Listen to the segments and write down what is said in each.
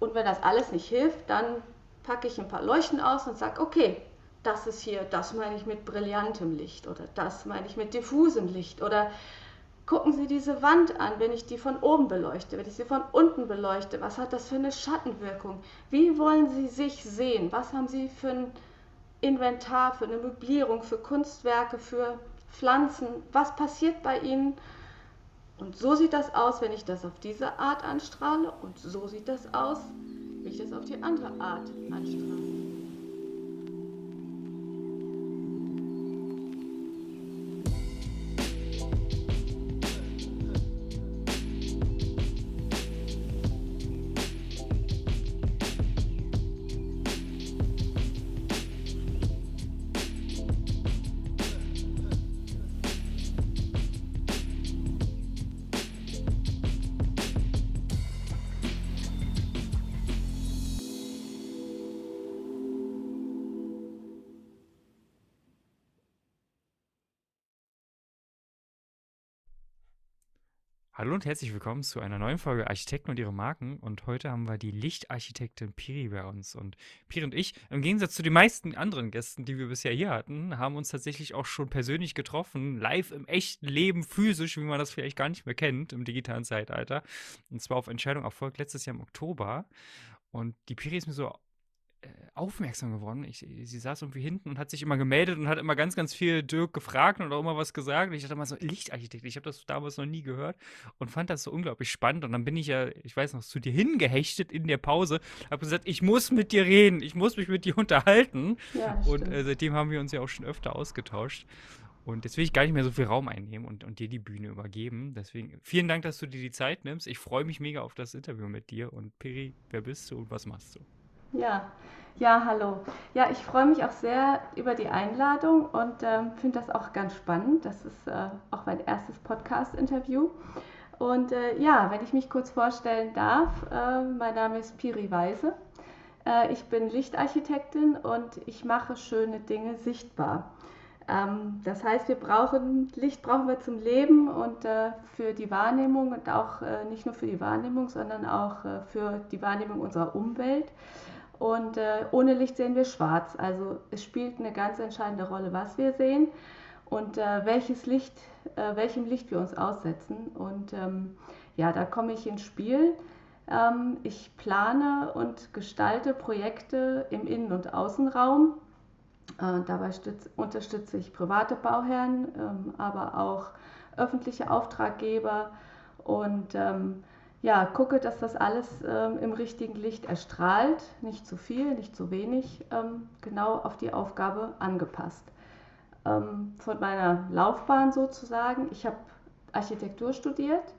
Und wenn das alles nicht hilft, dann packe ich ein paar Leuchten aus und sage, okay, das ist hier, das meine ich mit brillantem Licht oder das meine ich mit diffusem Licht oder gucken Sie diese Wand an, wenn ich die von oben beleuchte, wenn ich sie von unten beleuchte, was hat das für eine Schattenwirkung? Wie wollen Sie sich sehen? Was haben Sie für ein Inventar, für eine Möblierung, für Kunstwerke, für Pflanzen? Was passiert bei Ihnen? Und so sieht das aus, wenn ich das auf diese Art anstrahle und so sieht das aus, wenn ich das auf die andere Art anstrahle. Hallo und herzlich willkommen zu einer neuen Folge Architekten und ihre Marken. Und heute haben wir die Lichtarchitektin Piri bei uns. Und Piri und ich, im Gegensatz zu den meisten anderen Gästen, die wir bisher hier hatten, haben uns tatsächlich auch schon persönlich getroffen, live im echten Leben, physisch, wie man das vielleicht gar nicht mehr kennt im digitalen Zeitalter. Und zwar auf Entscheidung erfolgt letztes Jahr im Oktober. Und die Piri ist mir so aufmerksam geworden. Ich, sie saß irgendwie hinten und hat sich immer gemeldet und hat immer ganz, ganz viel Dirk gefragt und auch immer was gesagt. Und ich dachte immer so, Lichtarchitekt, ich habe das damals noch nie gehört und fand das so unglaublich spannend. Und dann bin ich ja, ich weiß noch, zu dir hingehechtet in der Pause, habe gesagt, ich muss mit dir reden, ich muss mich mit dir unterhalten. Ja, und äh, seitdem haben wir uns ja auch schon öfter ausgetauscht. Und jetzt will ich gar nicht mehr so viel Raum einnehmen und, und dir die Bühne übergeben. Deswegen vielen Dank, dass du dir die Zeit nimmst. Ich freue mich mega auf das Interview mit dir. Und Piri, wer bist du und was machst du? Ja, ja, hallo. Ja, ich freue mich auch sehr über die Einladung und äh, finde das auch ganz spannend. Das ist äh, auch mein erstes Podcast-Interview. Und äh, ja, wenn ich mich kurz vorstellen darf, äh, mein Name ist Piri Weise. Äh, ich bin Lichtarchitektin und ich mache schöne Dinge sichtbar. Ähm, das heißt, wir brauchen Licht brauchen wir zum Leben und äh, für die Wahrnehmung und auch nicht nur für die Wahrnehmung, sondern auch für die Wahrnehmung unserer Umwelt. Und äh, ohne Licht sehen wir schwarz. Also es spielt eine ganz entscheidende Rolle, was wir sehen und äh, welches Licht, äh, welchem Licht wir uns aussetzen. Und ähm, ja, da komme ich ins Spiel. Ähm, ich plane und gestalte Projekte im Innen- und Außenraum. Äh, dabei stütz, unterstütze ich private Bauherren, ähm, aber auch öffentliche Auftraggeber und ähm, ja, gucke, dass das alles ähm, im richtigen Licht erstrahlt, nicht zu viel, nicht zu wenig, ähm, genau auf die Aufgabe angepasst. Ähm, von meiner Laufbahn sozusagen, ich habe Architektur studiert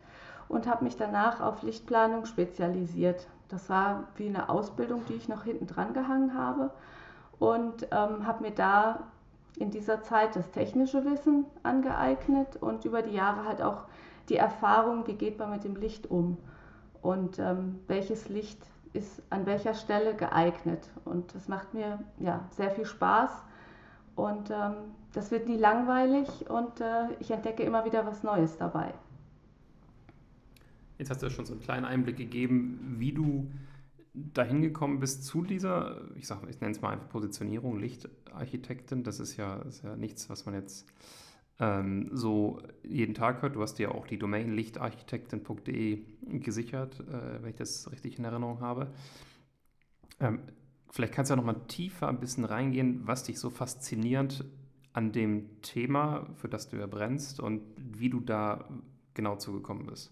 und habe mich danach auf Lichtplanung spezialisiert. Das war wie eine Ausbildung, die ich noch hinten dran gehangen habe und ähm, habe mir da in dieser Zeit das technische Wissen angeeignet und über die Jahre halt auch die Erfahrung, wie geht man mit dem Licht um und ähm, welches Licht ist an welcher Stelle geeignet. Und das macht mir ja, sehr viel Spaß und ähm, das wird nie langweilig und äh, ich entdecke immer wieder was Neues dabei. Jetzt hast du ja schon so einen kleinen Einblick gegeben, wie du dahin gekommen bist zu dieser, ich sag, ich nenne es mal einfach Positionierung, Lichtarchitektin. Das ist ja, ist ja nichts, was man jetzt ähm, so jeden Tag hört. Du hast ja auch die Domain lichtarchitektin.de gesichert, äh, wenn ich das richtig in Erinnerung habe. Ähm, vielleicht kannst du ja noch mal tiefer ein bisschen reingehen, was dich so faszinierend an dem Thema, für das du ja brennst und wie du da genau zugekommen bist.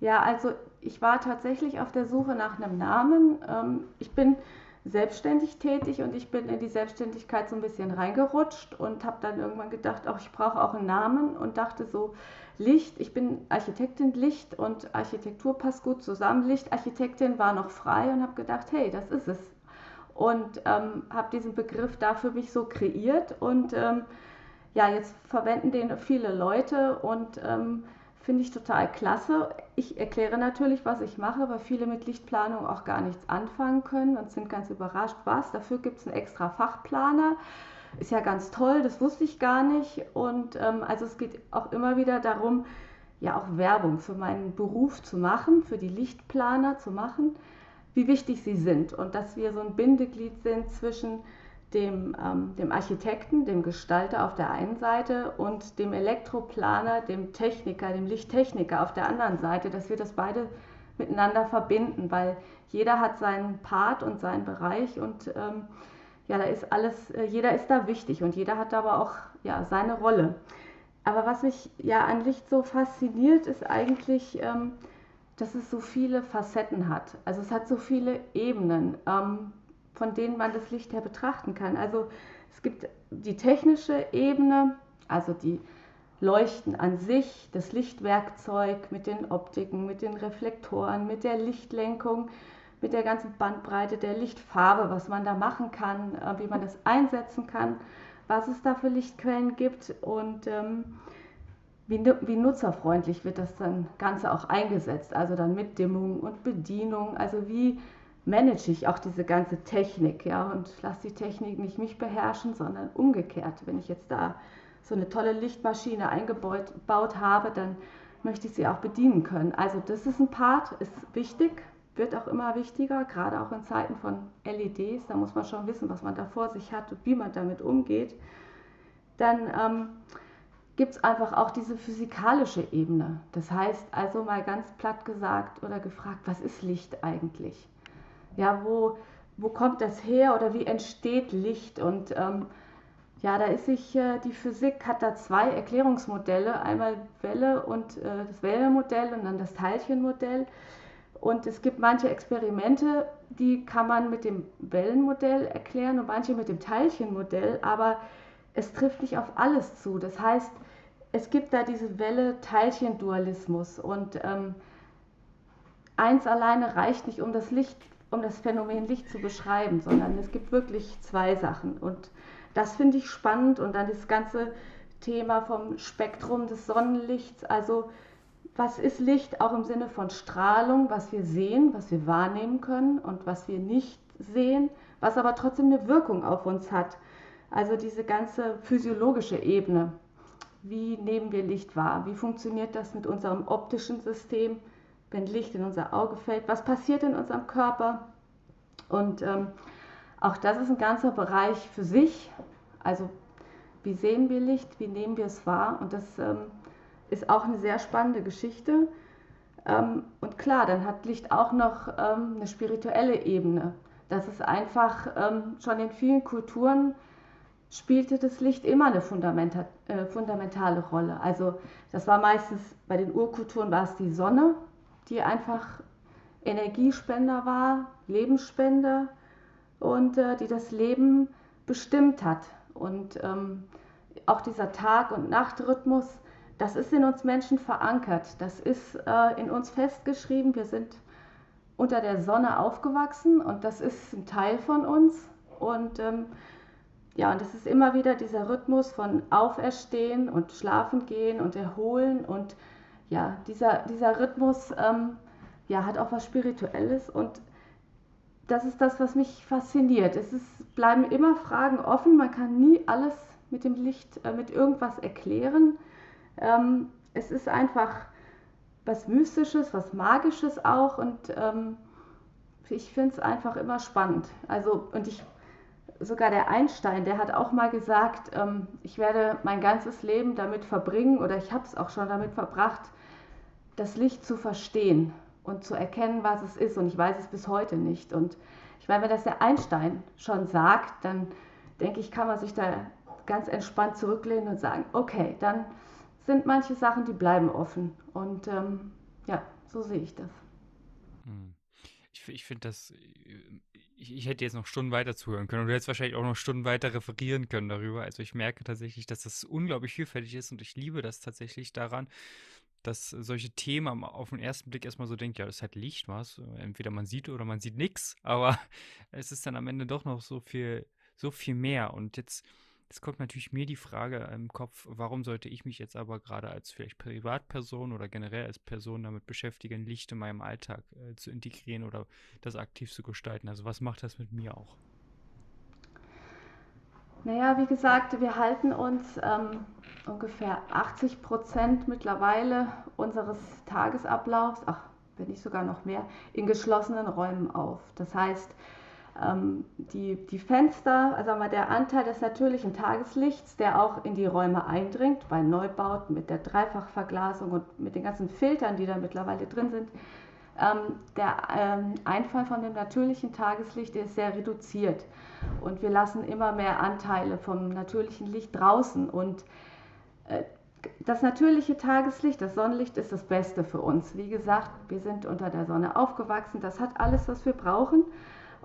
Ja, also ich war tatsächlich auf der Suche nach einem Namen. Ähm, ich bin selbstständig tätig und ich bin in die Selbstständigkeit so ein bisschen reingerutscht und habe dann irgendwann gedacht, auch ich brauche auch einen Namen und dachte so, Licht, ich bin Architektin Licht und Architektur passt gut zusammen. Lichtarchitektin war noch frei und habe gedacht, hey, das ist es. Und ähm, habe diesen Begriff da für mich so kreiert und ähm, ja, jetzt verwenden den viele Leute und ähm, Finde ich total klasse. Ich erkläre natürlich, was ich mache, weil viele mit Lichtplanung auch gar nichts anfangen können und sind ganz überrascht, was. Dafür gibt es einen extra Fachplaner. Ist ja ganz toll, das wusste ich gar nicht. Und ähm, also es geht auch immer wieder darum, ja auch Werbung für meinen Beruf zu machen, für die Lichtplaner zu machen, wie wichtig sie sind und dass wir so ein Bindeglied sind zwischen dem, ähm, dem Architekten, dem Gestalter auf der einen Seite und dem Elektroplaner, dem Techniker, dem Lichttechniker auf der anderen Seite, dass wir das beide miteinander verbinden, weil jeder hat seinen Part und seinen Bereich und ähm, ja, da ist alles, äh, jeder ist da wichtig und jeder hat aber auch ja, seine Rolle. Aber was mich ja an Licht so fasziniert, ist eigentlich, ähm, dass es so viele Facetten hat. Also es hat so viele Ebenen. Ähm, von denen man das Licht her betrachten kann. Also es gibt die technische Ebene, also die Leuchten an sich, das Lichtwerkzeug mit den Optiken, mit den Reflektoren, mit der Lichtlenkung, mit der ganzen Bandbreite der Lichtfarbe, was man da machen kann, äh, wie man das einsetzen kann, was es da für Lichtquellen gibt und ähm, wie, wie, nutzerfreundlich wird das dann Ganze auch eingesetzt, also dann mit Dimmung und Bedienung, also wie manage ich auch diese ganze Technik, ja, und lasse die Technik nicht mich beherrschen, sondern umgekehrt. Wenn ich jetzt da so eine tolle Lichtmaschine eingebaut habe, dann möchte ich sie auch bedienen können. Also das ist ein Part, ist wichtig, wird auch immer wichtiger, gerade auch in Zeiten von LEDs. Da muss man schon wissen, was man da vor sich hat und wie man damit umgeht. Dann ähm, gibt es einfach auch diese physikalische Ebene. Das heißt also mal ganz platt gesagt oder gefragt, was ist Licht eigentlich? Ja, wo, wo kommt das her oder wie entsteht Licht? Und ähm, ja, da ist sich, äh, die Physik hat da zwei Erklärungsmodelle, einmal Welle und äh, das Wellenmodell und dann das Teilchenmodell. Und es gibt manche Experimente, die kann man mit dem Wellenmodell erklären und manche mit dem Teilchenmodell, aber es trifft nicht auf alles zu. Das heißt, es gibt da diese Welle-Teilchen-Dualismus und ähm, eins alleine reicht nicht, um das Licht um das Phänomen Licht zu beschreiben, sondern es gibt wirklich zwei Sachen. Und das finde ich spannend. Und dann das ganze Thema vom Spektrum des Sonnenlichts. Also was ist Licht auch im Sinne von Strahlung, was wir sehen, was wir wahrnehmen können und was wir nicht sehen, was aber trotzdem eine Wirkung auf uns hat. Also diese ganze physiologische Ebene. Wie nehmen wir Licht wahr? Wie funktioniert das mit unserem optischen System? Wenn Licht in unser Auge fällt, was passiert in unserem Körper. Und ähm, auch das ist ein ganzer Bereich für sich. Also wie sehen wir Licht, wie nehmen wir es wahr? Und das ähm, ist auch eine sehr spannende Geschichte. Ähm, und klar, dann hat Licht auch noch ähm, eine spirituelle Ebene. Das ist einfach ähm, schon in vielen Kulturen spielte das Licht immer eine fundamenta äh, fundamentale Rolle. Also das war meistens bei den Urkulturen war es die Sonne, die einfach Energiespender war, Lebensspender und äh, die das Leben bestimmt hat. Und ähm, auch dieser Tag- und Nachtrhythmus, das ist in uns Menschen verankert, das ist äh, in uns festgeschrieben. Wir sind unter der Sonne aufgewachsen und das ist ein Teil von uns. Und ähm, ja, und es ist immer wieder dieser Rhythmus von Auferstehen und Schlafen gehen und Erholen und ja, dieser, dieser Rhythmus ähm, ja, hat auch was Spirituelles und das ist das, was mich fasziniert. Es ist, bleiben immer Fragen offen, man kann nie alles mit dem Licht, äh, mit irgendwas erklären. Ähm, es ist einfach was Mystisches, was Magisches auch und ähm, ich finde es einfach immer spannend. Also, und ich, sogar der Einstein, der hat auch mal gesagt, ähm, ich werde mein ganzes Leben damit verbringen oder ich habe es auch schon damit verbracht, das Licht zu verstehen und zu erkennen, was es ist. Und ich weiß es bis heute nicht. Und ich meine, wenn das der Einstein schon sagt, dann denke ich, kann man sich da ganz entspannt zurücklehnen und sagen, okay, dann sind manche Sachen, die bleiben offen. Und ähm, ja, so sehe ich das. Hm. Ich, ich finde das, ich, ich, hätte jetzt noch Stunden weiter zuhören können und du hättest wahrscheinlich auch noch Stunden weiter referieren können darüber. Also ich merke tatsächlich, dass das unglaublich vielfältig ist und ich liebe das tatsächlich daran, dass solche Themen auf den ersten Blick erstmal so denkt, ja, das ist halt Licht, was. Entweder man sieht oder man sieht nichts, aber es ist dann am Ende doch noch so viel, so viel mehr. Und jetzt, jetzt kommt natürlich mir die Frage im Kopf, warum sollte ich mich jetzt aber gerade als vielleicht Privatperson oder generell als Person damit beschäftigen, Licht in meinem Alltag äh, zu integrieren oder das aktiv zu gestalten? Also was macht das mit mir auch? Naja, wie gesagt, wir halten uns ähm, ungefähr 80 Prozent mittlerweile unseres Tagesablaufs, ach, wenn nicht sogar noch mehr, in geschlossenen Räumen auf. Das heißt, ähm, die, die Fenster, also mal der Anteil des natürlichen Tageslichts, der auch in die Räume eindringt, bei Neubauten mit der Dreifachverglasung und mit den ganzen Filtern, die da mittlerweile drin sind, ähm, der ähm, Einfall von dem natürlichen Tageslicht ist sehr reduziert. Und wir lassen immer mehr Anteile vom natürlichen Licht draußen. Und äh, das natürliche Tageslicht, das Sonnenlicht ist das Beste für uns. Wie gesagt, wir sind unter der Sonne aufgewachsen. Das hat alles, was wir brauchen.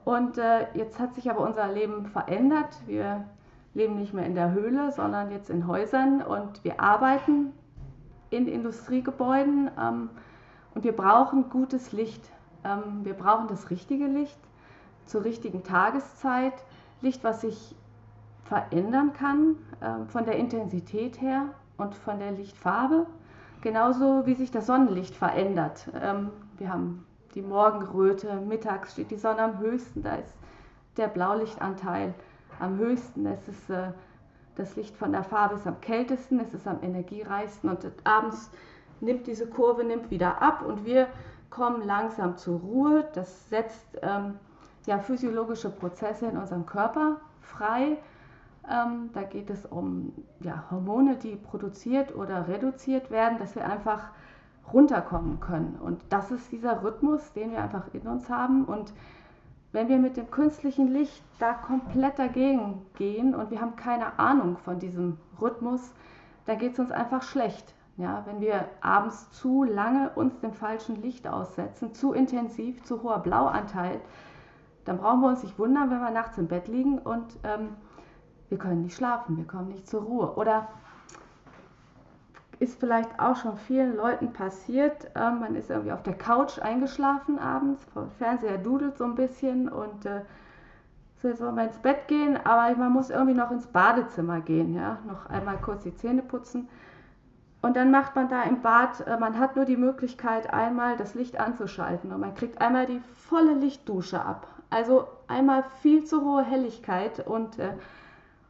Und äh, jetzt hat sich aber unser Leben verändert. Wir leben nicht mehr in der Höhle, sondern jetzt in Häusern und wir arbeiten in Industriegebäuden ähm, und wir brauchen gutes Licht. Ähm, wir brauchen das richtige Licht zur richtigen Tageszeit. Licht, was sich verändern kann äh, von der Intensität her und von der Lichtfarbe. Genauso wie sich das Sonnenlicht verändert. Ähm, wir haben die Morgenröte, mittags steht die Sonne am höchsten, da ist der Blaulichtanteil am höchsten, es ist äh, das Licht von der Farbe ist am kältesten, es ist am energiereichsten und abends nimmt diese Kurve nimmt wieder ab und wir kommen langsam zur Ruhe. Das setzt ähm, ja, physiologische Prozesse in unserem Körper frei. Ähm, da geht es um ja, Hormone, die produziert oder reduziert werden, dass wir einfach runterkommen können. Und das ist dieser Rhythmus, den wir einfach in uns haben. Und wenn wir mit dem künstlichen Licht da komplett dagegen gehen und wir haben keine Ahnung von diesem Rhythmus, dann geht es uns einfach schlecht. Ja, wenn wir abends zu lange uns dem falschen Licht aussetzen, zu intensiv, zu hoher Blauanteil, dann brauchen wir uns nicht wundern, wenn wir nachts im Bett liegen und ähm, wir können nicht schlafen, wir kommen nicht zur Ruhe. Oder ist vielleicht auch schon vielen Leuten passiert. Ähm, man ist irgendwie auf der Couch eingeschlafen abends, der Fernseher dudelt so ein bisschen und äh, so jetzt wollen wir ins Bett gehen, aber man muss irgendwie noch ins Badezimmer gehen, ja, noch einmal kurz die Zähne putzen. Und dann macht man da im Bad, äh, man hat nur die Möglichkeit, einmal das Licht anzuschalten und man kriegt einmal die volle Lichtdusche ab. Also einmal viel zu hohe Helligkeit und äh,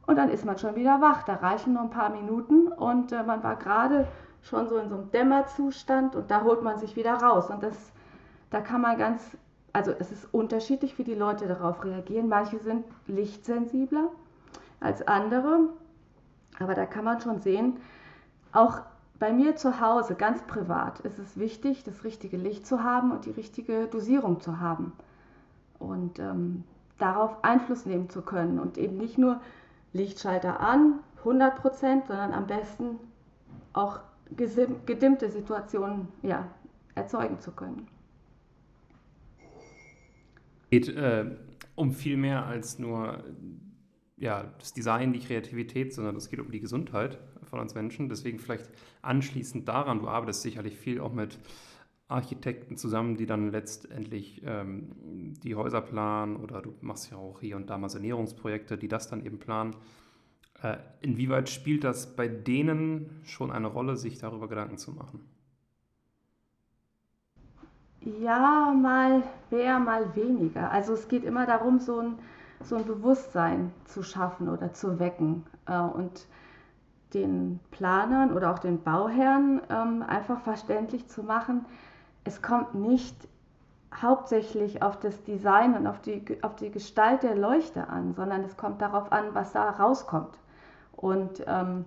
und dann ist man schon wieder wach. Da reichen nur ein paar Minuten und äh, man war gerade schon so in so einem Dämmerzustand und da holt man sich wieder raus. Und das, da kann man ganz, also es ist unterschiedlich, wie die Leute darauf reagieren. Manche sind lichtsensibler als andere, aber da kann man schon sehen, auch bei mir zu Hause, ganz privat, ist es wichtig, das richtige Licht zu haben und die richtige Dosierung zu haben. Und ähm, darauf Einfluss nehmen zu können und eben nicht nur Lichtschalter an, 100 Prozent, sondern am besten auch gedimmte Situationen ja, erzeugen zu können. Geht äh, um viel mehr als nur ja, das Design, die Kreativität, sondern es geht um die Gesundheit von uns Menschen. Deswegen vielleicht anschließend daran, du arbeitest sicherlich viel auch mit Architekten zusammen, die dann letztendlich ähm, die Häuser planen oder du machst ja auch hier und da mal Sanierungsprojekte, die das dann eben planen. Äh, inwieweit spielt das bei denen schon eine Rolle, sich darüber Gedanken zu machen? Ja, mal mehr, mal weniger. Also es geht immer darum, so ein, so ein Bewusstsein zu schaffen oder zu wecken äh, und den Planern oder auch den Bauherren ähm, einfach verständlich zu machen, es kommt nicht hauptsächlich auf das Design und auf die, auf die Gestalt der Leuchte an, sondern es kommt darauf an, was da rauskommt. Und ähm,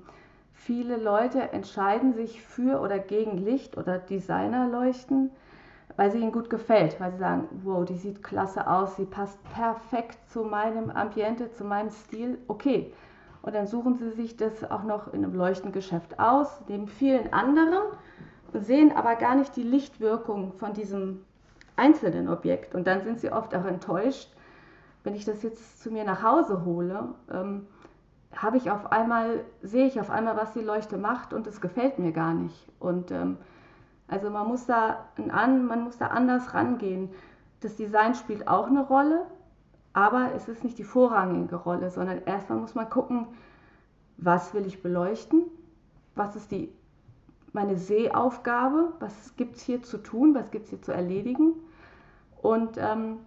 viele Leute entscheiden sich für oder gegen Licht oder Designerleuchten, weil sie ihnen gut gefällt, weil sie sagen, wow, die sieht klasse aus, sie passt perfekt zu meinem Ambiente, zu meinem Stil, okay. Und dann suchen sie sich das auch noch in einem Leuchtengeschäft aus, neben vielen anderen sehen aber gar nicht die Lichtwirkung von diesem einzelnen Objekt. Und dann sind sie oft auch enttäuscht, wenn ich das jetzt zu mir nach Hause hole, ähm, habe ich auf einmal, sehe ich auf einmal, was die Leuchte macht und es gefällt mir gar nicht. Und ähm, also man muss da an, man muss da anders rangehen. Das Design spielt auch eine Rolle, aber es ist nicht die vorrangige Rolle, sondern erstmal muss man gucken, was will ich beleuchten, was ist die meine Sehaufgabe, was gibt es hier zu tun, was gibt es hier zu erledigen. Und ähm,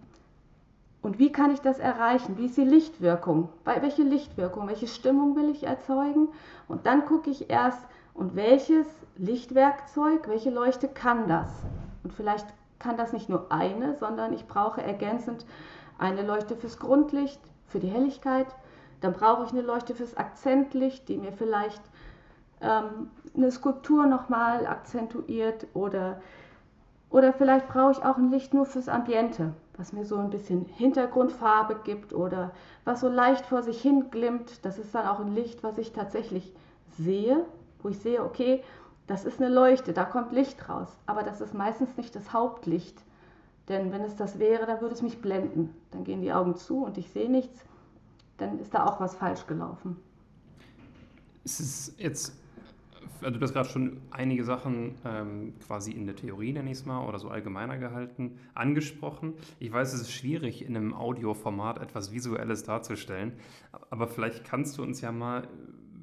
Und wie kann ich das erreichen? Wie ist die Lichtwirkung? Welche Lichtwirkung? Welche Stimmung will ich erzeugen? Und dann gucke ich erst, und welches Lichtwerkzeug, welche Leuchte kann das? Und vielleicht kann das nicht nur eine, sondern ich brauche ergänzend eine Leuchte fürs Grundlicht, für die Helligkeit. Dann brauche ich eine Leuchte fürs Akzentlicht, die mir vielleicht ähm, eine Skulptur nochmal akzentuiert oder, oder vielleicht brauche ich auch ein Licht nur fürs Ambiente, was mir so ein bisschen Hintergrundfarbe gibt oder was so leicht vor sich hin glimmt. Das ist dann auch ein Licht, was ich tatsächlich sehe, wo ich sehe, okay, das ist eine Leuchte, da kommt Licht raus. Aber das ist meistens nicht das Hauptlicht. Denn wenn es das wäre, dann würde es mich blenden. Dann gehen die Augen zu und ich sehe nichts. Dann ist da auch was falsch gelaufen. Es ist jetzt also du hast gerade schon einige Sachen ähm, quasi in der Theorie, nenne ich es mal, oder so allgemeiner gehalten, angesprochen. Ich weiß, es ist schwierig, in einem Audioformat etwas Visuelles darzustellen, aber vielleicht kannst du uns ja mal,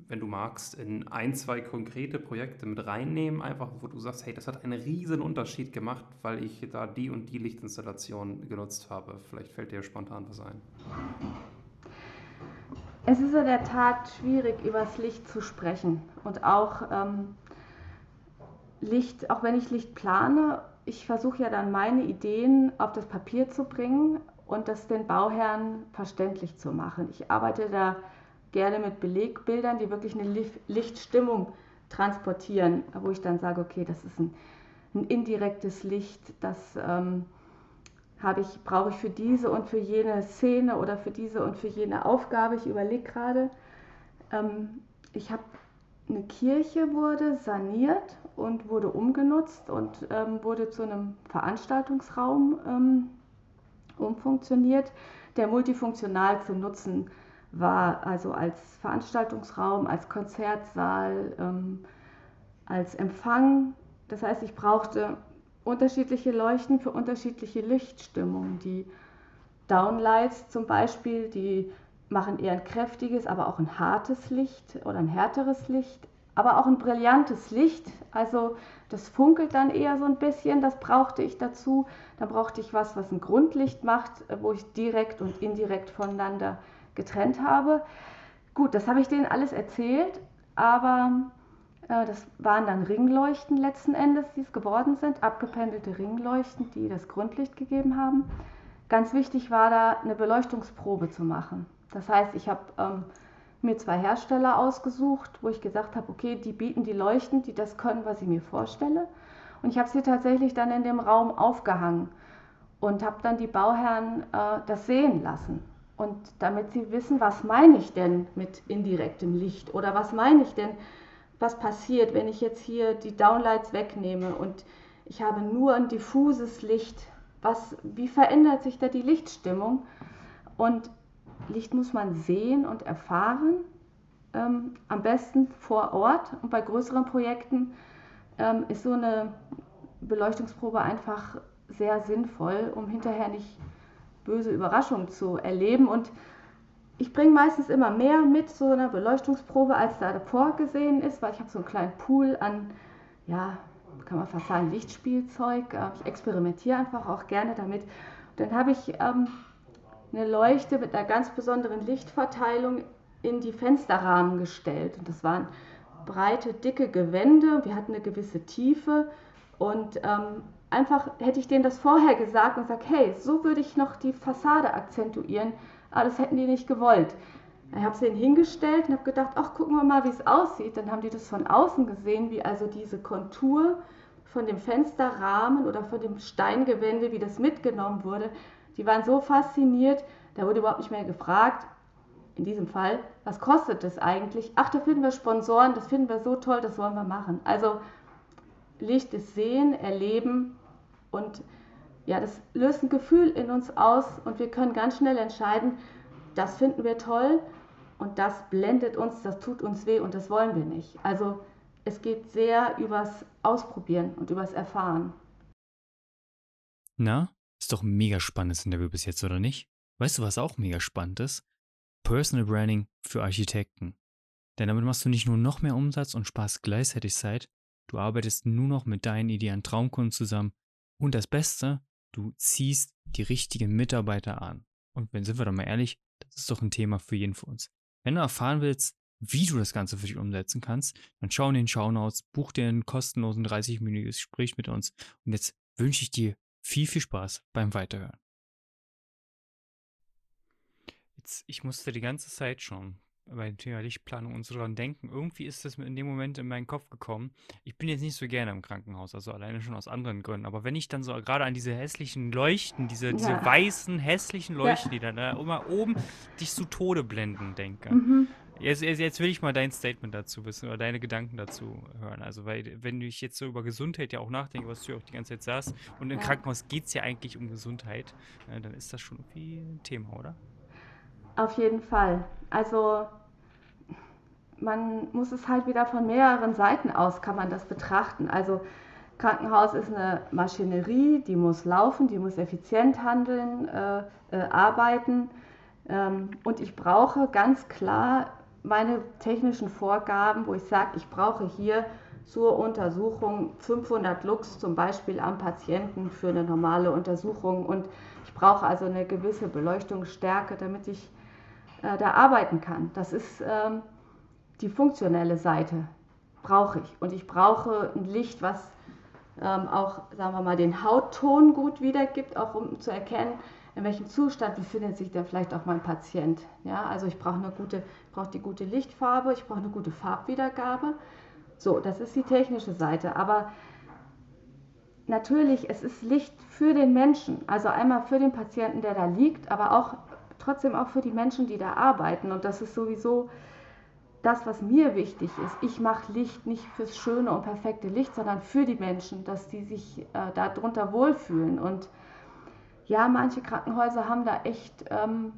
wenn du magst, in ein, zwei konkrete Projekte mit reinnehmen, einfach wo du sagst, hey, das hat einen riesen Unterschied gemacht, weil ich da die und die Lichtinstallation genutzt habe. Vielleicht fällt dir spontan was ein. Es ist in der Tat schwierig, über das Licht zu sprechen. Und auch ähm, Licht, auch wenn ich Licht plane, ich versuche ja dann meine Ideen auf das Papier zu bringen und das den Bauherren verständlich zu machen. Ich arbeite da gerne mit Belegbildern, die wirklich eine Lichtstimmung transportieren, wo ich dann sage, okay, das ist ein, ein indirektes Licht, das ähm, habe ich, brauche ich für diese und für jene Szene oder für diese und für jene Aufgabe. Ich überlege gerade, ähm, ich habe eine Kirche wurde saniert und wurde umgenutzt und ähm, wurde zu einem Veranstaltungsraum ähm, umfunktioniert, der multifunktional zu nutzen war, also als Veranstaltungsraum, als Konzertsaal, ähm, als Empfang. Das heißt, ich brauchte unterschiedliche Leuchten für unterschiedliche Lichtstimmungen. Die Downlights zum Beispiel, die machen eher ein kräftiges, aber auch ein hartes Licht oder ein härteres Licht, aber auch ein brillantes Licht. Also das funkelt dann eher so ein bisschen, das brauchte ich dazu. Dann brauchte ich was, was ein Grundlicht macht, wo ich direkt und indirekt voneinander getrennt habe. Gut, das habe ich denen alles erzählt, aber äh, das waren dann Ringleuchten letzten Endes, die es geworden sind, abgependelte Ringleuchten, die das Grundlicht gegeben haben. Ganz wichtig war da eine Beleuchtungsprobe zu machen. Das heißt, ich habe ähm, mir zwei Hersteller ausgesucht, wo ich gesagt habe, okay, die bieten die Leuchten, die das können, was ich mir vorstelle. Und ich habe sie tatsächlich dann in dem Raum aufgehangen und habe dann die Bauherren äh, das sehen lassen. Und damit sie wissen, was meine ich denn mit indirektem Licht oder was meine ich denn was passiert, wenn ich jetzt hier die Downlights wegnehme und ich habe nur ein diffuses Licht. Was, wie verändert sich da die Lichtstimmung? Und Licht muss man sehen und erfahren, ähm, am besten vor Ort. Und bei größeren Projekten ähm, ist so eine Beleuchtungsprobe einfach sehr sinnvoll, um hinterher nicht böse Überraschungen zu erleben. Und ich bringe meistens immer mehr mit so einer Beleuchtungsprobe, als da vorgesehen ist, weil ich habe so einen kleinen Pool an, ja, kann man fast sagen, Lichtspielzeug. Äh, ich experimentiere einfach auch gerne damit. dann habe ich ähm, eine Leuchte mit einer ganz besonderen Lichtverteilung in die Fensterrahmen gestellt. Und das waren breite, dicke Gewände. Wir hatten eine gewisse Tiefe. Und ähm, einfach hätte ich denen das vorher gesagt und gesagt, hey, so würde ich noch die Fassade akzentuieren aber das hätten die nicht gewollt. Ich habe es denen hingestellt und habe gedacht, ach, gucken wir mal, wie es aussieht. Dann haben die das von außen gesehen, wie also diese Kontur von dem Fensterrahmen oder von dem Steingewände, wie das mitgenommen wurde. Die waren so fasziniert, da wurde überhaupt nicht mehr gefragt, in diesem Fall, was kostet das eigentlich? Ach, da finden wir Sponsoren, das finden wir so toll, das wollen wir machen. Also Licht ist Sehen, Erleben und ja, das löst ein Gefühl in uns aus und wir können ganz schnell entscheiden, das finden wir toll und das blendet uns, das tut uns weh und das wollen wir nicht. Also es geht sehr übers Ausprobieren und übers Erfahren. Na, ist doch ein mega spannendes Interview bis jetzt, oder nicht? Weißt du, was auch mega spannend ist? Personal Branding für Architekten. Denn damit machst du nicht nur noch mehr Umsatz und sparst gleichzeitig Zeit, du arbeitest nur noch mit deinen idealen Traumkunden zusammen und das Beste, du ziehst die richtigen Mitarbeiter an. Und wenn sind wir doch mal ehrlich, das ist doch ein Thema für jeden von uns. Wenn du erfahren willst, wie du das Ganze für dich umsetzen kannst, dann schau in den Shownotes, buch dir ein kostenlosen 30-minütiges Gespräch mit uns. Und jetzt wünsche ich dir viel, viel Spaß beim Weiterhören. Jetzt, ich musste die ganze Zeit schon bei dem Thema Lichtplanung und so dran denken. Irgendwie ist das in dem Moment in meinen Kopf gekommen. Ich bin jetzt nicht so gerne im Krankenhaus, also alleine schon aus anderen Gründen. Aber wenn ich dann so gerade an diese hässlichen Leuchten, diese, diese Ja. weißen, hässlichen Leuchten, Ja. die dann da immer oben dich zu Tode blenden, denke. Mhm. Jetzt, jetzt, jetzt will ich mal dein Statement dazu wissen oder deine Gedanken dazu hören. Also, weil, wenn ich jetzt so über Gesundheit ja auch nachdenke, was du ja auch die ganze Zeit sagst, und im Ja. Krankenhaus geht es ja eigentlich um Gesundheit, äh, dann ist das schon irgendwie ein Thema, oder? Auf jeden Fall. Also man muss es halt wieder von mehreren Seiten aus kann man das betrachten. Also Krankenhaus ist eine Maschinerie, die muss laufen, die muss effizient handeln, äh, äh, arbeiten. Ähm, und ich brauche ganz klar meine technischen Vorgaben, wo ich sage, ich brauche hier zur Untersuchung 500 Lux zum Beispiel am Patienten für eine normale Untersuchung. Und ich brauche also eine gewisse Beleuchtungsstärke, damit ich äh, da arbeiten kann. Das ist ähm, die funktionelle Seite, brauche ich. Und ich brauche ein Licht, was ähm, auch, sagen wir mal, den Hautton gut wiedergibt, auch um zu erkennen, in welchem Zustand befindet sich denn vielleicht auch mein Patient. Ja, also ich brauche eine gute, brauche die gute Lichtfarbe, ich brauche eine gute Farbwiedergabe. So, das ist die technische Seite. Aber natürlich, es ist Licht für den Menschen. Also einmal für den Patienten, der da liegt, aber auch trotzdem auch für die Menschen, die da arbeiten. Und das ist sowieso das, was mir wichtig ist. Ich mache Licht nicht fürs schöne und perfekte Licht, sondern für die Menschen, dass die sich äh, darunter wohlfühlen. Und ja, manche Krankenhäuser haben da echt ähm,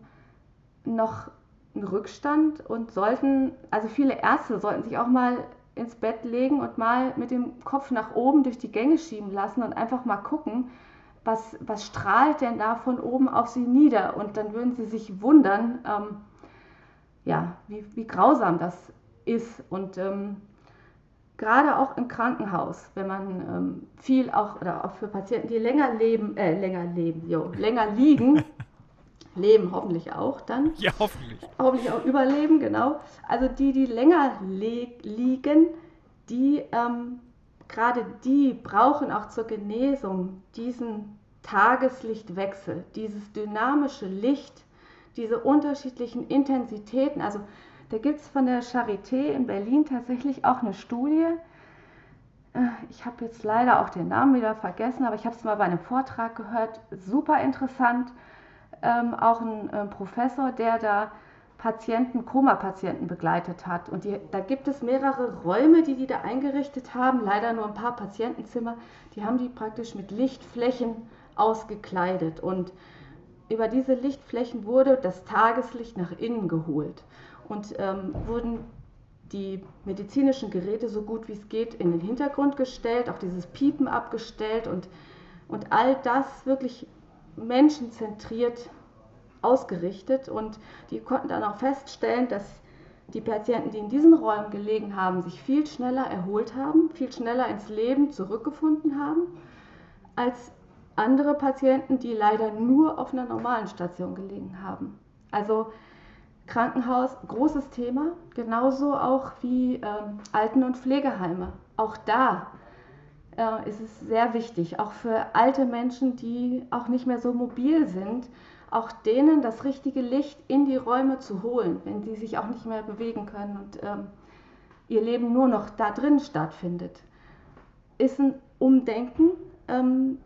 noch einen Rückstand und sollten, also viele Ärzte sollten sich auch mal ins Bett legen und mal mit dem Kopf nach oben durch die Gänge schieben lassen und einfach mal gucken, was, was strahlt denn da von oben auf sie nieder? Und dann würden sie sich wundern, ähm, ja, wie, wie grausam das ist. Und ähm, gerade auch im Krankenhaus, wenn man ähm, viel auch, oder auch für Patienten, die länger leben, äh, länger leben, jo, länger liegen, leben hoffentlich auch dann, Ja, hoffentlich. hoffentlich auch überleben, genau. Also die, die länger liegen, die, ähm, gerade die brauchen auch zur Genesung diesen Tageslichtwechsel, dieses dynamische Licht, diese unterschiedlichen Intensitäten. Also da gibt es von der Charité in Berlin tatsächlich auch eine Studie. Äh, Ich habe jetzt leider auch den Namen wieder vergessen, aber ich habe es mal bei einem Vortrag gehört. Super interessant. Ähm, auch ein äh, Professor, der da Patienten, Koma-Patienten begleitet hat. Und die, da gibt es mehrere Räume, die die da eingerichtet haben. Leider nur ein paar Patientenzimmer. Die haben die praktisch mit Lichtflächen ausgekleidet. Und über diese Lichtflächen wurde das Tageslicht nach innen geholt und ähm, wurden die medizinischen Geräte so gut wie es geht in den Hintergrund gestellt, auch dieses Piepen abgestellt und, und all das wirklich menschenzentriert ausgerichtet. Und die konnten dann auch feststellen, dass die Patienten, die in diesen Räumen gelegen haben, sich viel schneller erholt haben, viel schneller ins Leben zurückgefunden haben, als andere Patienten, die leider nur auf einer normalen Station gelegen haben. Also Krankenhaus, großes Thema, genauso auch wie ähm, Alten- und Pflegeheime. Auch da äh, ist es sehr wichtig, auch für alte Menschen, die auch nicht mehr so mobil sind, auch denen das richtige Licht in die Räume zu holen, wenn sie sich auch nicht mehr bewegen können und ähm, ihr Leben nur noch da drin stattfindet. Ist ein Umdenken,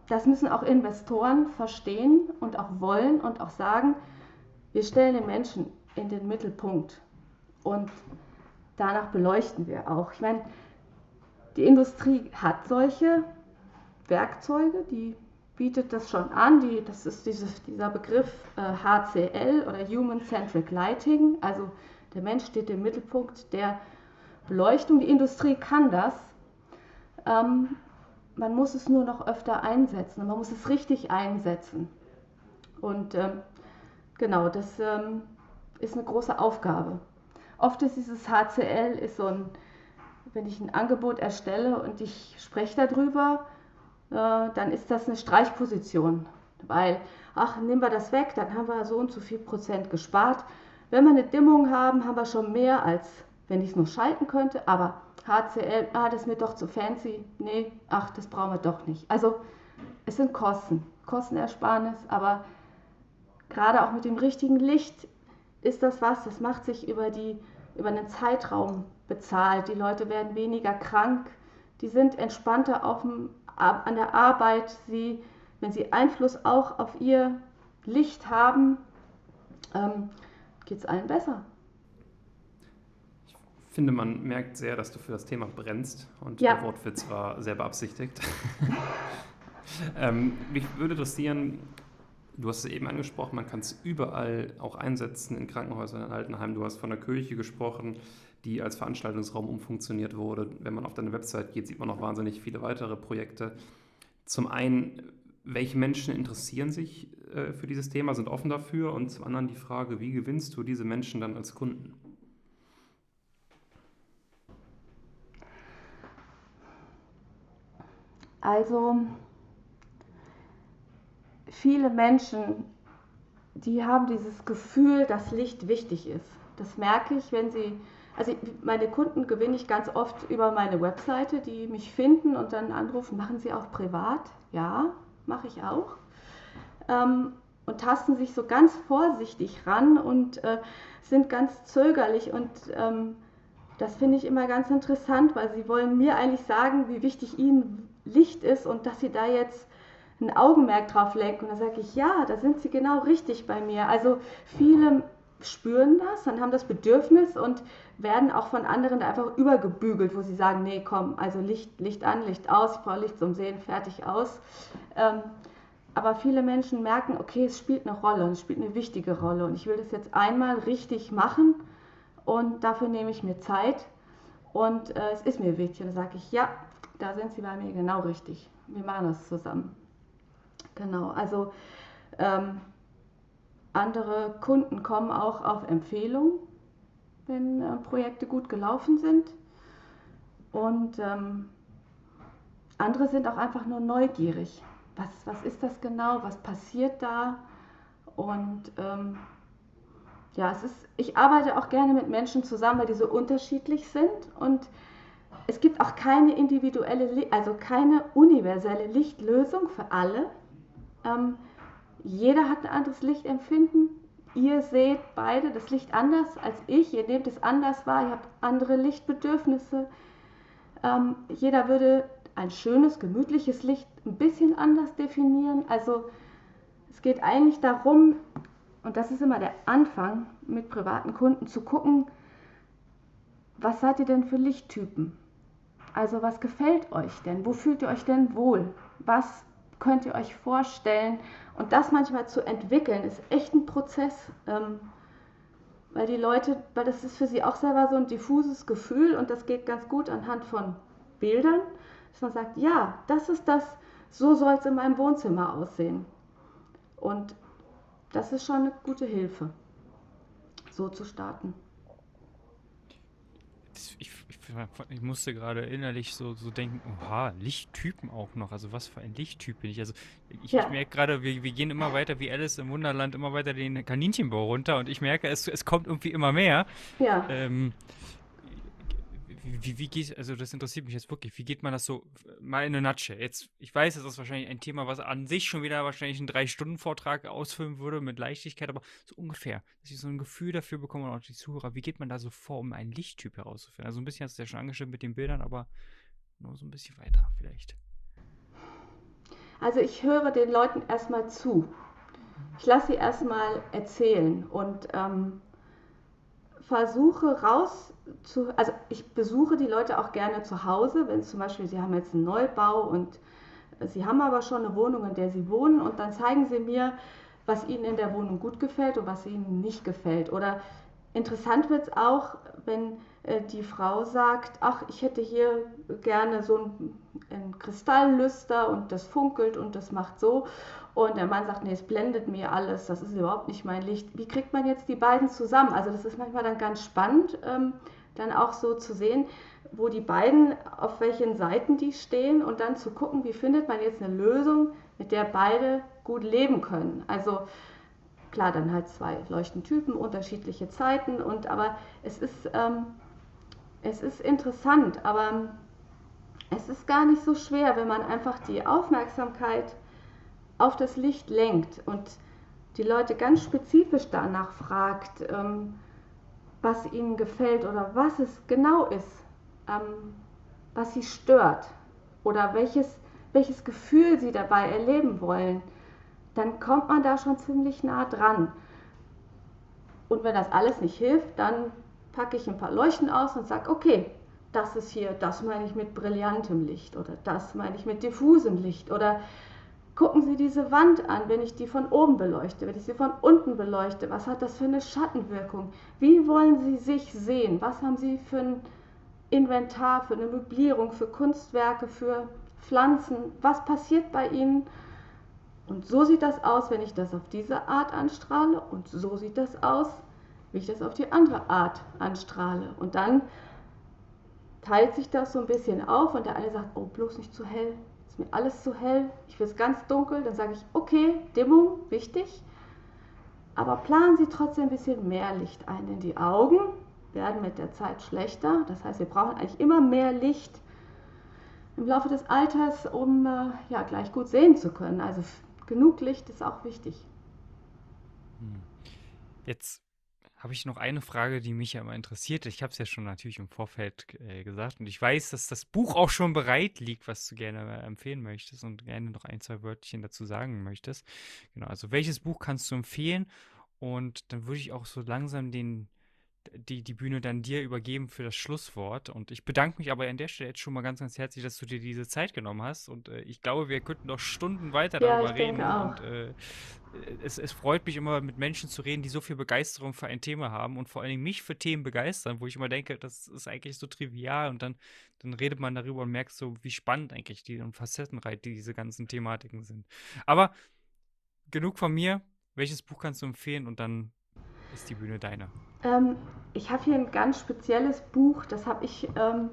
das müssen auch Investoren verstehen und auch wollen und auch sagen, wir stellen den Menschen in den Mittelpunkt und danach beleuchten wir auch. Ich meine, die Industrie hat solche Werkzeuge, die bietet das schon an. Die, das ist dieses, dieser Begriff äh, HCL oder Human Centric Lighting. Also der Mensch steht im Mittelpunkt der Beleuchtung. Die Industrie kann das. Ähm, man muss es nur noch öfter einsetzen. Man muss es richtig einsetzen. Und ähm, genau, das ähm, ist eine große Aufgabe. Oft ist dieses HCL ist so ein, wenn ich ein Angebot erstelle und ich spreche darüber, äh, dann ist das eine Streichposition. Weil, ach, nehmen wir das weg, dann haben wir so und so viel Prozent gespart. Wenn wir eine Dimmung haben, haben wir schon mehr, als wenn ich es nur schalten könnte. Aber HCL, ah, das ist mir doch zu fancy. Nee, ach, das brauchen wir doch nicht. Also, es sind Kosten, Kostenersparnis, aber gerade auch mit dem richtigen Licht ist das was, das macht sich über, die, über einen Zeitraum bezahlt. Die Leute werden weniger krank, die sind entspannter auf dem, an der Arbeit, sie, wenn sie Einfluss auch auf ihr Licht haben, ähm, geht es allen besser. Ich finde, man merkt sehr, dass du für das Thema brennst und ja. der Wortwitz war sehr beabsichtigt. ähm, mich würde interessieren, Du hast es eben angesprochen, man kann es überall auch einsetzen, in Krankenhäusern, in Altenheimen. Du hast von der Kirche gesprochen, die als Veranstaltungsraum umfunktioniert wurde. Wenn man auf deine Website geht, sieht man noch wahnsinnig viele weitere Projekte. Zum einen, welche Menschen interessieren sich äh, für dieses Thema, sind offen dafür? Und zum anderen die Frage, wie gewinnst du diese Menschen dann als Kunden? Also viele Menschen, die haben dieses Gefühl, dass Licht wichtig ist. Das merke ich, wenn sie, also meine Kunden gewinne ich ganz oft über meine Webseite, die mich finden und dann anrufen, machen sie auch privat? Ja, mache ich auch. Ähm, und tasten sich so ganz vorsichtig ran und äh, sind ganz zögerlich und ähm, das finde ich immer ganz interessant, weil sie wollen mir eigentlich sagen, wie wichtig ihnen Licht ist und dass sie da jetzt ein Augenmerk drauf lenken. Und dann sage ich, ja, da sind Sie genau richtig bei mir. Also viele spüren das und haben das Bedürfnis und werden auch von anderen da einfach übergebügelt, wo sie sagen, nee, komm, also Licht, Licht an, Licht aus, ich brauche Licht zum Sehen, fertig aus. Ähm, aber viele Menschen merken, okay, es spielt eine Rolle und es spielt eine wichtige Rolle und ich will das jetzt einmal richtig machen und dafür nehme ich mir Zeit und äh, es ist mir wichtig. Und dann sage ich, ja, da sind Sie bei mir genau richtig. Wir machen das zusammen. Genau, also ähm, andere Kunden kommen auch auf Empfehlung, wenn äh, Projekte gut gelaufen sind. Und ähm, andere sind auch einfach nur neugierig. Was, was ist das genau? Was passiert da? Und ähm, ja, es ist, ich arbeite auch gerne mit Menschen zusammen, weil die so unterschiedlich sind. Und es gibt auch keine individuelle, also keine universelle Lichtlösung für alle. Ähm, jeder hat ein anderes Lichtempfinden. Ihr seht beide das Licht anders als ich. Ihr nehmt es anders wahr. Ihr habt andere Lichtbedürfnisse. Ähm, jeder würde ein schönes, gemütliches Licht ein bisschen anders definieren. Also es geht eigentlich darum, und das ist immer der Anfang mit privaten Kunden, zu gucken, was seid ihr denn für Lichttypen? Also was gefällt euch denn? Wo fühlt ihr euch denn wohl? Was könnt ihr euch vorstellen? Und das manchmal zu entwickeln, ist echt ein Prozess. Ähm, weil die Leute, weil das ist für sie auch selber so ein diffuses Gefühl und das geht ganz gut anhand von Bildern, dass man sagt, ja, das ist das, so soll es in meinem Wohnzimmer aussehen. Und das ist schon eine gute Hilfe, so zu starten ich, ich, ich, musste gerade innerlich so, so denken, oha, Lichttypen auch noch. Also was für ein Lichttyp bin ich? Also ich, ja. ich merke gerade, wir, wir gehen immer weiter wie Alice im Wunderland, immer weiter den Kaninchenbau runter und ich merke, es, es kommt irgendwie immer mehr. Ja. Ähm, wie, wie geht, also das interessiert mich jetzt wirklich, wie geht man das so mal in eine Nutshell? Jetzt, ich weiß, das ist wahrscheinlich ein Thema, was an sich schon wieder wahrscheinlich einen Drei-Stunden-Vortrag ausfüllen würde mit Leichtigkeit, aber so ungefähr, dass ich so ein Gefühl dafür bekomme und auch die Zuhörer, wie geht man da so vor, um einen Lichttyp herauszufinden? Also ein bisschen hast du ja schon angeschnitten mit den Bildern, aber nur so ein bisschen weiter vielleicht. Also ich höre den Leuten erstmal zu. Ich lasse sie erstmal erzählen und ähm, versuche raus zu, also ich besuche die Leute auch gerne zu Hause, wenn zum Beispiel sie haben jetzt einen Neubau und sie haben aber schon eine Wohnung, in der sie wohnen und dann zeigen sie mir, was ihnen in der Wohnung gut gefällt und was ihnen nicht gefällt. Oder interessant wird es auch, wenn äh, die Frau sagt, ach, ich hätte hier gerne so ein, ein Kristalllüster und das funkelt und das macht so. Und der Mann sagt, nee, es blendet mir alles, das ist überhaupt nicht mein Licht. Wie kriegt man jetzt die beiden zusammen? Also das ist manchmal dann ganz spannend, ähm, dann auch so zu sehen, wo die beiden, auf welchen Seiten die stehen und dann zu gucken, wie findet man jetzt eine Lösung, mit der beide gut leben können. Also klar, dann halt zwei Leuchtentypen, unterschiedliche Zeiten und aber es ist, ähm, es ist interessant, aber es ist gar nicht so schwer, wenn man einfach die Aufmerksamkeit auf das Licht lenkt und die Leute ganz spezifisch danach fragt, ähm, was ihnen gefällt oder was es genau ist, ähm, was sie stört oder welches, welches Gefühl sie dabei erleben wollen, dann kommt man da schon ziemlich nah dran. Und wenn das alles nicht hilft, dann packe ich ein paar Leuchten aus und sage, okay, das ist hier, das meine ich mit brillantem Licht oder das meine ich mit diffusem Licht oder gucken Sie diese Wand an, wenn ich die von oben beleuchte, wenn ich sie von unten beleuchte, was hat das für eine Schattenwirkung? Wie wollen Sie sich sehen? Was haben Sie für ein Inventar, für eine Möblierung, für Kunstwerke, für Pflanzen? Was passiert bei Ihnen? Und so sieht das aus, wenn ich das auf diese Art anstrahle und so sieht das aus, wie ich das auf die andere Art anstrahle. Und dann teilt sich das so ein bisschen auf und der eine sagt, oh, bloß nicht zu hell, ist mir alles zu hell, ich will es ganz dunkel, dann sage ich, okay, Dimmung, wichtig, aber planen Sie trotzdem ein bisschen mehr Licht ein, denn die Augen werden mit der Zeit schlechter, das heißt, wir brauchen eigentlich immer mehr Licht im Laufe des Alters, um äh, ja, gleich gut sehen zu können. Also genug Licht ist auch wichtig. Hm. Jetzt habe ich noch eine Frage, die mich ja immer interessiert. Ich habe es ja schon natürlich im Vorfeld äh, gesagt und ich weiß, dass das Buch auch schon bereit liegt, was du gerne äh, empfehlen möchtest und gerne noch ein, zwei Wörtchen dazu sagen möchtest. Genau, also welches Buch kannst du empfehlen? Und dann würde ich auch so langsam den, die, die Bühne dann dir übergeben für das Schlusswort. Und ich bedanke mich aber an der Stelle jetzt schon mal ganz, ganz herzlich, dass du dir diese Zeit genommen hast. Und äh, ich glaube, wir könnten noch Stunden weiter Ja, darüber reden. Und äh, es, es freut mich immer, mit Menschen zu reden, die so viel Begeisterung für ein Thema haben und vor allen Dingen mich für Themen begeistern, wo ich immer denke, das ist eigentlich so trivial. Und dann, dann redet man darüber und merkt so, wie spannend eigentlich die und facettenreich diese ganzen Thematiken sind. Aber genug von mir. Welches Buch kannst du empfehlen? Und dann ist die Bühne deine. Ähm, ich habe hier ein ganz spezielles Buch, das habe ich ähm,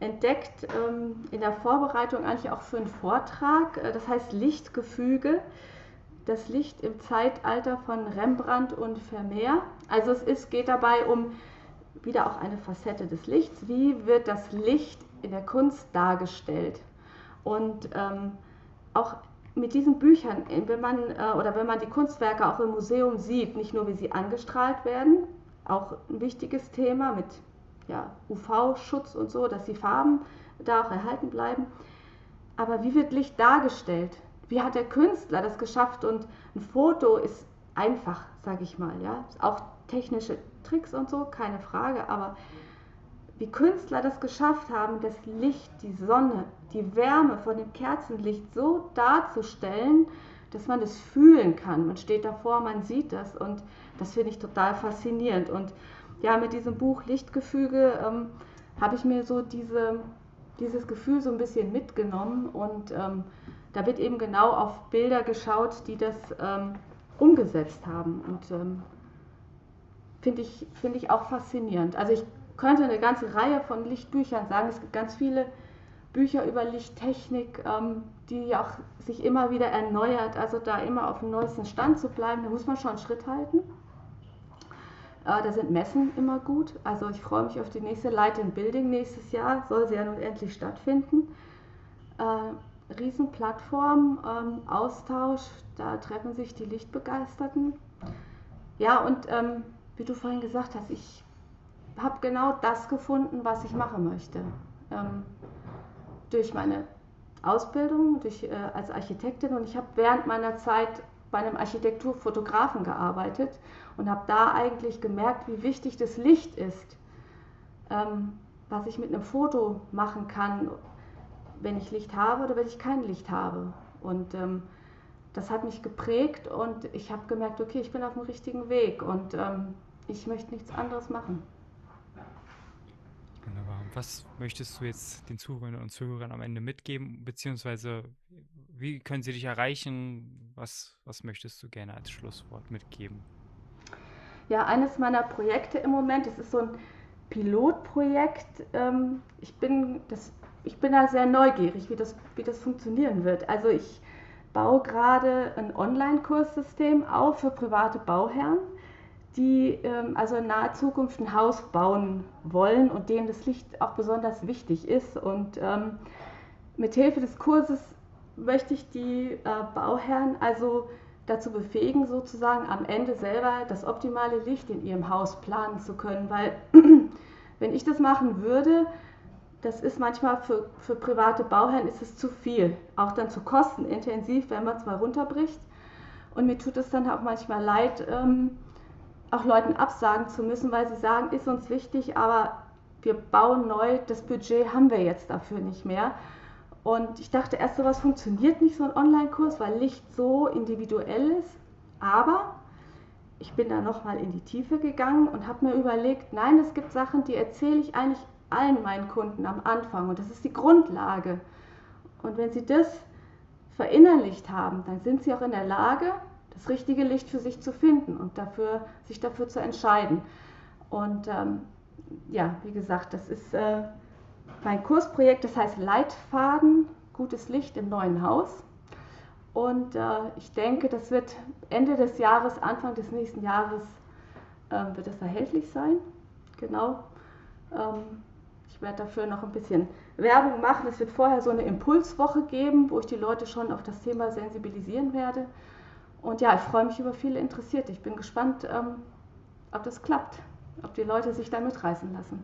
entdeckt ähm, in der Vorbereitung eigentlich auch für einen Vortrag. Äh, Das heißt Lichtgefüge, das Licht im Zeitalter von Rembrandt und Vermeer. Also es ist, geht dabei um wieder auch eine Facette des Lichts. Wie wird das Licht in der Kunst dargestellt? Und ähm, auch mit diesen Büchern, äh, wenn man äh, oder wenn man die Kunstwerke auch im Museum sieht, nicht nur wie sie angestrahlt werden, auch ein wichtiges Thema mit ja, UV-Schutz und so, dass die Farben da auch erhalten bleiben. Aber wie wird Licht dargestellt? Wie hat der Künstler das geschafft? Und ein Foto ist einfach, sage ich mal, ja, auch technische Tricks und so, keine Frage, aber wie Künstler das geschafft haben, das Licht, die Sonne, die Wärme von dem Kerzenlicht so darzustellen, dass man das fühlen kann. Man steht davor, man sieht das und das finde ich total faszinierend. Und ja, mit diesem Buch Lichtgefüge ähm, habe ich mir so diese, dieses Gefühl so ein bisschen mitgenommen und ähm, da wird eben genau auf Bilder geschaut, die das ähm, umgesetzt haben. Und ähm, finde ich, finde ich auch faszinierend. Also ich könnte eine ganze Reihe von Lichtbüchern sagen. Es gibt ganz viele Bücher über Lichttechnik, ähm, die auch sich immer wieder erneuert. Also da immer auf dem neuesten Stand zu bleiben, da muss man schon Schritt halten. Äh, da sind Messen immer gut. Also ich freue mich auf die nächste Light in Building nächstes Jahr. Soll sie ja nun endlich stattfinden. Äh, Riesenplattform, ähm, Austausch, da treffen sich die Lichtbegeisterten. Ja, und ähm, wie du vorhin gesagt hast, ich habe genau das gefunden, was ich machen möchte. Ähm, durch meine Ausbildung durch, äh, als Architektin und ich habe während meiner Zeit bei einem Architekturfotografen gearbeitet und habe da eigentlich gemerkt, wie wichtig das Licht ist, ähm, was ich mit einem Foto machen kann, wenn ich Licht habe oder wenn ich kein Licht habe. Und ähm, das hat mich geprägt und ich habe gemerkt, okay, ich bin auf dem richtigen Weg und ähm, ich möchte nichts anderes machen. Was möchtest du jetzt den Zuhörerinnen und Zuhörern am Ende mitgeben, beziehungsweise wie können sie dich erreichen? Was, was möchtest du gerne als Schlusswort mitgeben? Ja, eines meiner Projekte im Moment, das ist so ein Pilotprojekt. Ähm, ich, bin das, ich bin da sehr neugierig, wie das, wie das funktionieren wird. Also ich baue gerade ein Online-Kurssystem auf für private Bauherren, die ähm, also in naher Zukunft ein Haus bauen wollen und denen das Licht auch besonders wichtig ist. Und ähm, mit Hilfe des Kurses möchte ich die äh, Bauherren also dazu befähigen, sozusagen am Ende selber das optimale Licht in ihrem Haus planen zu können. Weil wenn ich das machen würde, das ist manchmal für, für private Bauherren ist es zu viel, auch dann zu kostenintensiv, wenn man es mal runterbricht. Und mir tut es dann auch manchmal leid, ähm, auch Leuten absagen zu müssen, weil sie sagen, ist uns wichtig, aber wir bauen neu, das Budget haben wir jetzt dafür nicht mehr. Und ich dachte erst, sowas funktioniert nicht, so ein Online-Kurs, weil Licht so individuell ist. Aber ich bin da nochmal in die Tiefe gegangen und habe mir überlegt, nein, es gibt Sachen, die erzähle ich eigentlich allen meinen Kunden am Anfang und das ist die Grundlage. Und wenn sie das verinnerlicht haben, dann sind sie auch in der Lage, das richtige Licht für sich zu finden und dafür, sich dafür zu entscheiden. Und ähm, ja, wie gesagt, das ist äh, mein Kursprojekt, das heißt Leitfaden, gutes Licht im neuen Haus. Und äh, ich denke, das wird Ende des Jahres, Anfang des nächsten Jahres, äh, wird es erhältlich sein. Genau. Ähm, ich werde dafür noch ein bisschen Werbung machen. Es wird vorher so eine Impulswoche geben, wo ich die Leute schon auf das Thema sensibilisieren werde. Und ja, ich freue mich über viele Interessierte. Ich bin gespannt, ähm, ob das klappt, ob die Leute sich da mitreißen lassen.